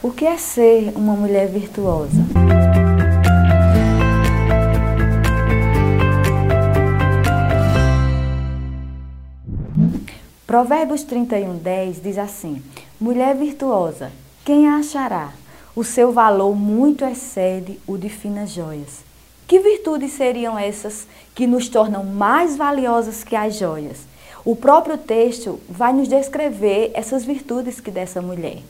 O que é ser uma mulher virtuosa? Provérbios 31:10 diz assim: Mulher virtuosa, quem a achará? O seu valor muito excede o de finas joias. Que virtudes seriam essas que nos tornam mais valiosas que as joias? O próprio texto vai nos descrever essas virtudes que dessa mulher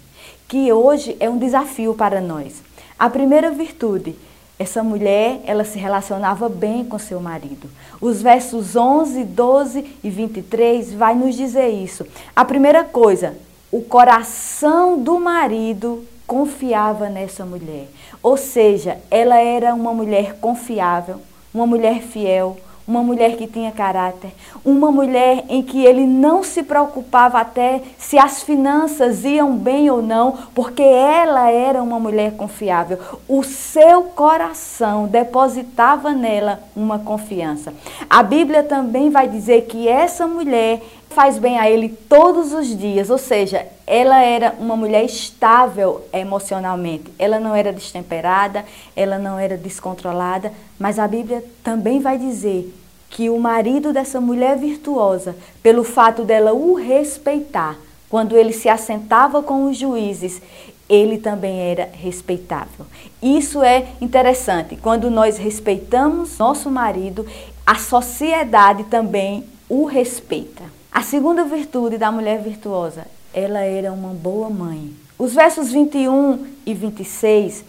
que hoje é um desafio para nós. A primeira virtude, essa mulher, ela se relacionava bem com seu marido. Os versos 11, 12 e 23 vai nos dizer isso. A primeira coisa, o coração do marido confiava nessa mulher. Ou seja, ela era uma mulher confiável, uma mulher fiel, uma mulher que tinha caráter, uma mulher em que ele não se preocupava até se as finanças iam bem ou não, porque ela era uma mulher confiável. O seu coração depositava nela uma confiança. A Bíblia também vai dizer que essa mulher faz bem a ele todos os dias, ou seja, ela era uma mulher estável emocionalmente. Ela não era destemperada, ela não era descontrolada, mas a Bíblia também vai dizer que o marido dessa mulher virtuosa, pelo fato dela o respeitar, quando ele se assentava com os juízes, ele também era respeitável. Isso é interessante. Quando nós respeitamos nosso marido, a sociedade também o respeita. A segunda virtude da mulher virtuosa, ela era uma boa mãe. Os versos 21 e 26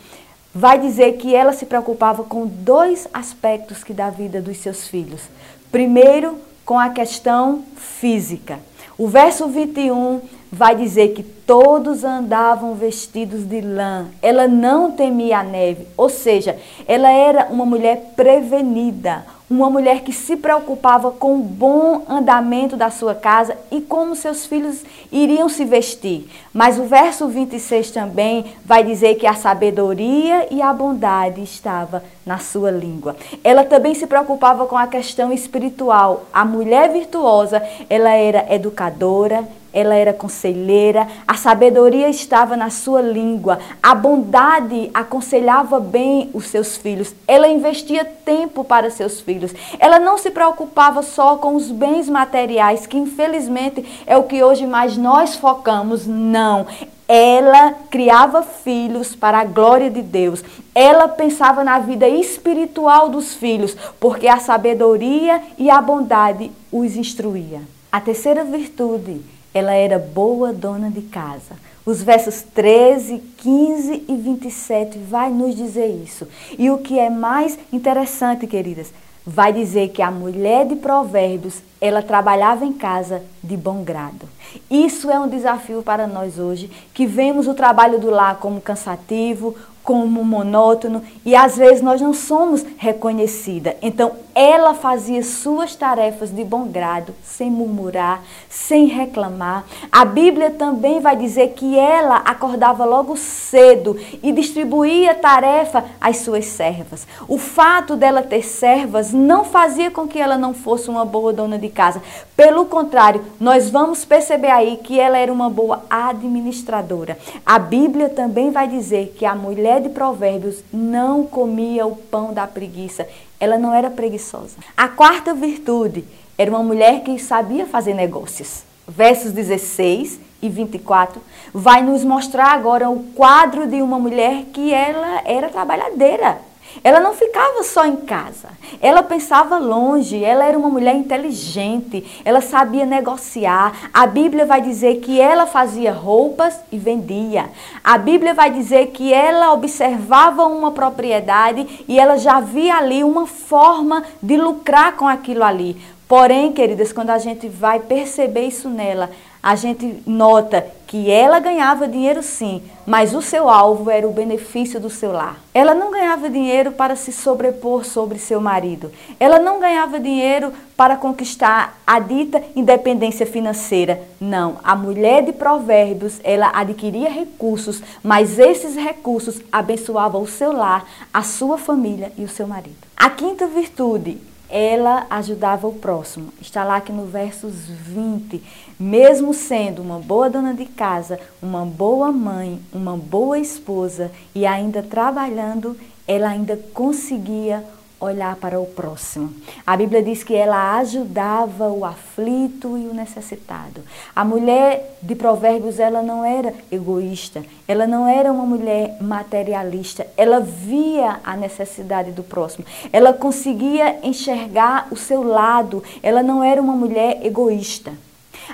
vai dizer que ela se preocupava com dois aspectos que da vida dos seus filhos. Primeiro, com a questão física. O verso 21 vai dizer que todos andavam vestidos de lã. Ela não temia a neve, ou seja, ela era uma mulher prevenida, uma mulher que se preocupava com o bom andamento da sua casa e como seus filhos iriam se vestir. Mas o verso 26 também vai dizer que a sabedoria e a bondade estava na sua língua. Ela também se preocupava com a questão espiritual. A mulher virtuosa, ela era educadora, ela era conselheira, a sabedoria estava na sua língua, a bondade aconselhava bem os seus filhos, ela investia tempo para seus filhos, ela não se preocupava só com os bens materiais, que infelizmente é o que hoje mais nós focamos, não. Ela criava filhos para a glória de Deus. Ela pensava na vida espiritual dos filhos, porque a sabedoria e a bondade os instruía. A terceira virtude ela era boa dona de casa. Os versos 13, 15 e 27 vai nos dizer isso. E o que é mais interessante, queridas, vai dizer que a mulher de Provérbios, ela trabalhava em casa de bom grado. Isso é um desafio para nós hoje, que vemos o trabalho do lar como cansativo, como monótono e às vezes nós não somos reconhecida. Então ela fazia suas tarefas de bom grado, sem murmurar, sem reclamar. A Bíblia também vai dizer que ela acordava logo cedo e distribuía tarefa às suas servas. O fato dela ter servas não fazia com que ela não fosse uma boa dona de casa. Pelo contrário, nós vamos perceber aí que ela era uma boa administradora. A Bíblia também vai dizer que a mulher de Provérbios não comia o pão da preguiça. Ela não era preguiçosa. A quarta virtude era uma mulher que sabia fazer negócios. Versos 16 e 24 vai nos mostrar agora o quadro de uma mulher que ela era trabalhadeira. Ela não ficava só em casa. Ela pensava longe, ela era uma mulher inteligente, ela sabia negociar. A Bíblia vai dizer que ela fazia roupas e vendia. A Bíblia vai dizer que ela observava uma propriedade e ela já via ali uma forma de lucrar com aquilo ali. Porém, queridas, quando a gente vai perceber isso nela, a gente nota que ela ganhava dinheiro sim, mas o seu alvo era o benefício do seu lar. Ela não ganhava dinheiro para se sobrepor sobre seu marido. Ela não ganhava dinheiro para conquistar a dita independência financeira. Não, a mulher de Provérbios, ela adquiria recursos, mas esses recursos abençoavam o seu lar, a sua família e o seu marido. A quinta virtude ela ajudava o próximo. Está lá que no versos 20, mesmo sendo uma boa dona de casa, uma boa mãe, uma boa esposa e ainda trabalhando, ela ainda conseguia olhar para o próximo. A Bíblia diz que ela ajudava o aflito e o necessitado. A mulher de Provérbios, ela não era egoísta, ela não era uma mulher materialista, ela via a necessidade do próximo, ela conseguia enxergar o seu lado, ela não era uma mulher egoísta.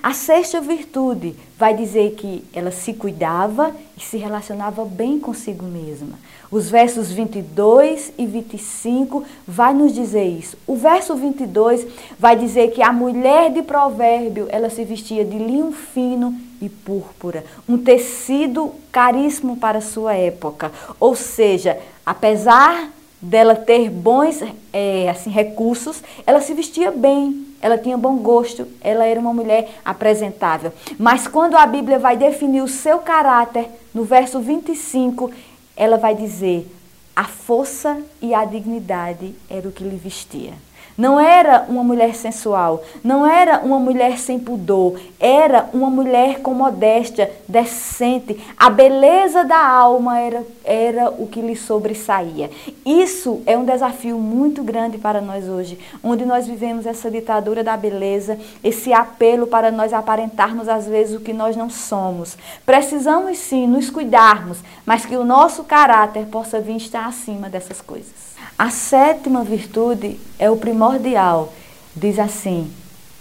A sexta virtude vai dizer que ela se cuidava e se relacionava bem consigo mesma. Os versos 22 e 25 vai nos dizer isso. O verso 22 vai dizer que a mulher de provérbio, ela se vestia de linho fino e púrpura, um tecido caríssimo para sua época. Ou seja, apesar dela ter bons é, assim, recursos, ela se vestia bem, ela tinha bom gosto, ela era uma mulher apresentável. Mas quando a Bíblia vai definir o seu caráter, no verso 25, ela vai dizer: a força e a dignidade era o que lhe vestia. Não era uma mulher sensual, não era uma mulher sem pudor, era uma mulher com modéstia, decente. A beleza da alma era, era o que lhe sobressaía. Isso é um desafio muito grande para nós hoje, onde nós vivemos essa ditadura da beleza, esse apelo para nós aparentarmos às vezes o que nós não somos. Precisamos sim nos cuidarmos, mas que o nosso caráter possa vir estar acima dessas coisas. A sétima virtude é o primordial. Diz assim: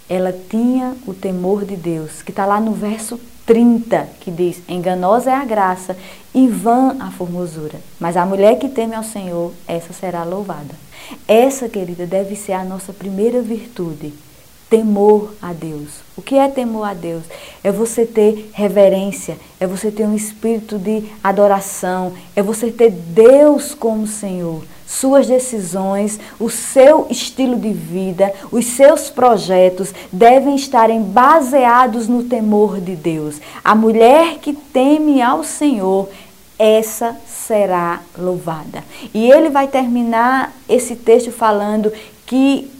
ela tinha o temor de Deus, que está lá no verso 30, que diz: Enganosa é a graça e vã a formosura, mas a mulher que teme ao Senhor, essa será louvada. Essa, querida, deve ser a nossa primeira virtude. Temor a Deus. O que é temor a Deus? É você ter reverência, é você ter um espírito de adoração, é você ter Deus como Senhor suas decisões, o seu estilo de vida, os seus projetos devem estarem baseados no temor de Deus. A mulher que teme ao Senhor, essa será louvada. E ele vai terminar esse texto falando que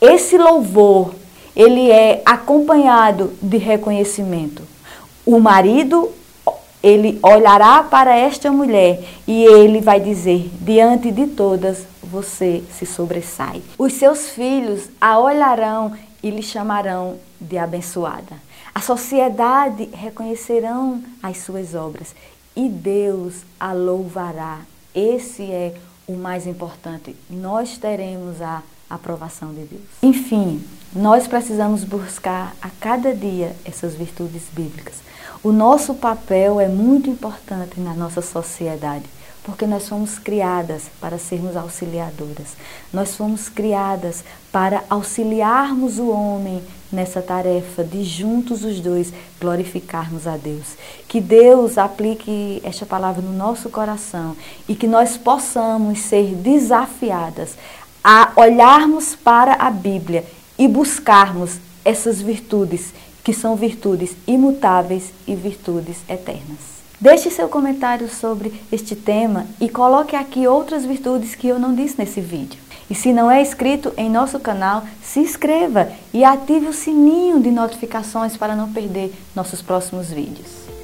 esse louvor, ele é acompanhado de reconhecimento. O marido ele olhará para esta mulher e ele vai dizer: diante de todas você se sobressai. Os seus filhos a olharão e lhe chamarão de abençoada. A sociedade reconhecerão as suas obras e Deus a louvará. Esse é o mais importante. Nós teremos a aprovação de Deus. Enfim, nós precisamos buscar a cada dia essas virtudes bíblicas. O nosso papel é muito importante na nossa sociedade, porque nós fomos criadas para sermos auxiliadoras. Nós fomos criadas para auxiliarmos o homem nessa tarefa de juntos os dois glorificarmos a Deus. Que Deus aplique esta palavra no nosso coração e que nós possamos ser desafiadas a olharmos para a Bíblia e buscarmos essas virtudes que são virtudes imutáveis e virtudes eternas. Deixe seu comentário sobre este tema e coloque aqui outras virtudes que eu não disse nesse vídeo. E se não é inscrito em nosso canal, se inscreva e ative o sininho de notificações para não perder nossos próximos vídeos.